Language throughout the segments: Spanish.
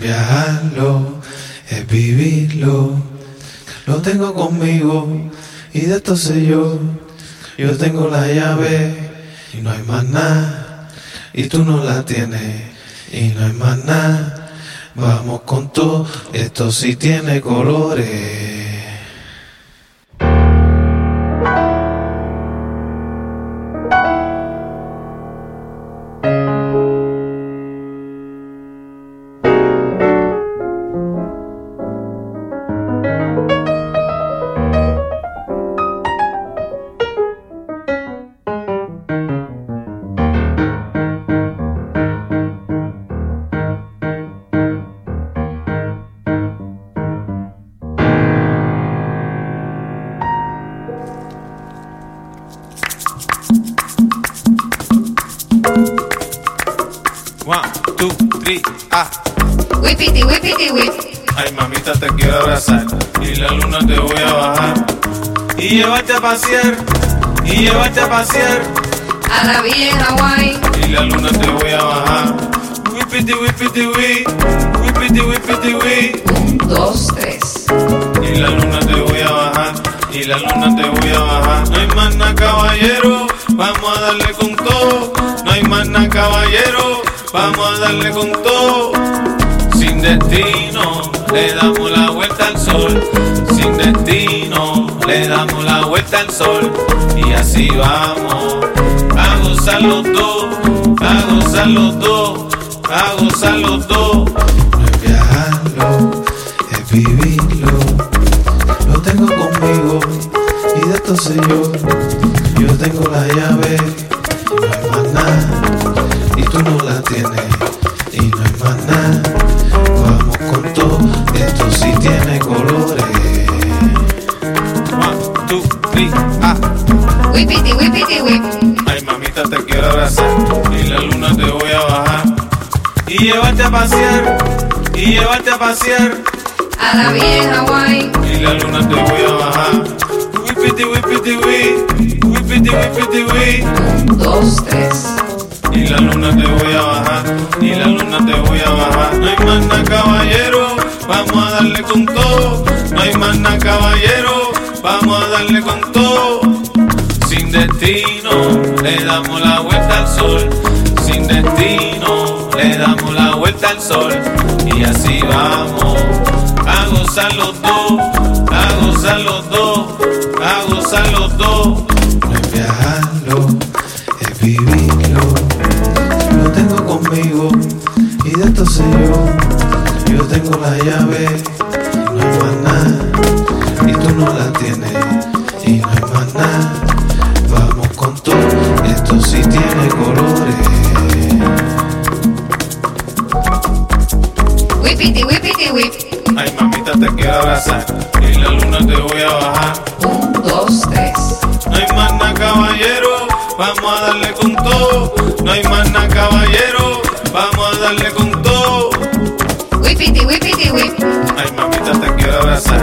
viajarlo, es vivirlo. Lo tengo conmigo y de esto sé yo. Yo tengo la llave y no hay más nada. Y tú no la tienes y no hay más nada. Vamos con todo, esto sí tiene colores. Ah. Whipity, whip. Ay, mamita, te quiero abrazar. Y la luna te voy a bajar. Y llevarte a pasear. Y llevarte a pasear. A la villa en Hawái. Y la luna te voy a bajar. Whippity, whippity, wee. Whippity, whippity, wee. Un, dos, tres. Y la luna te voy a bajar. Y la luna te voy a bajar. No hay más nada, caballero. Vamos a darle con todo. No hay más nada, caballero. Vamos a darle con todo. Sin destino, le damos la vuelta al sol. Sin destino, le damos la vuelta al sol. Y así vamos a gozar los dos, a gozar los dos, a gozar los dos. No es viajarlo, es vivirlo. Lo tengo conmigo y de esto sé yo. Yo tengo la llave no hay más nada. Tienes y no hay más nada. Vamos con todo, esto sí tiene colores. One, two, three, ah. Whipity, whipity, whip. Ay, mamita, te quiero abrazar y la luna te voy a bajar. Y llevarte a pasear, y llevarte a pasear. A la en Hawái. Y la luna te voy a bajar. Whippity, whippity, wee. Whippity, whippity, wee. Un, dos, tres. La luna te voy a bajar, y la luna te voy a bajar. No hay más caballero, vamos a darle con todo. No hay más caballero, vamos a darle con todo. Sin destino, le damos la vuelta al sol. Sin destino, le damos la vuelta al sol. Y así vamos a gozar los dos, a gozar los dos, a gozar los dos. Tengo la llave y no hay más nada. Y tú no la tienes y no hay más nada. Vamos con todo, esto sí tiene colores. Whipity, whipity, whip. Ay, mamita, te quiero abrazar y la luna te voy a bajar. Un, dos, tres. No hay más nada, caballero, vamos a darle con todo. No hay más nada, caballero, vamos a darle con todo. Whip. Ay, mamita, te quiero abrazar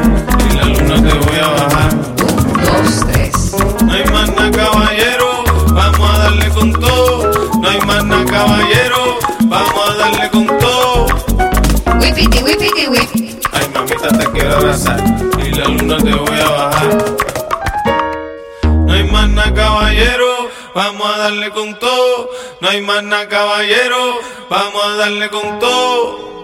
y la luna te voy a bajar. Un, dos, tres. No hay más nada, caballero, vamos a darle con todo. No hay más nada, caballero, vamos a darle con todo. Whipity, whipity, whip. Ay, mamita, te quiero abrazar y la luna te voy a bajar. No hay más nada, caballero, vamos a darle con todo. No hay más nada, caballero, vamos a darle con todo.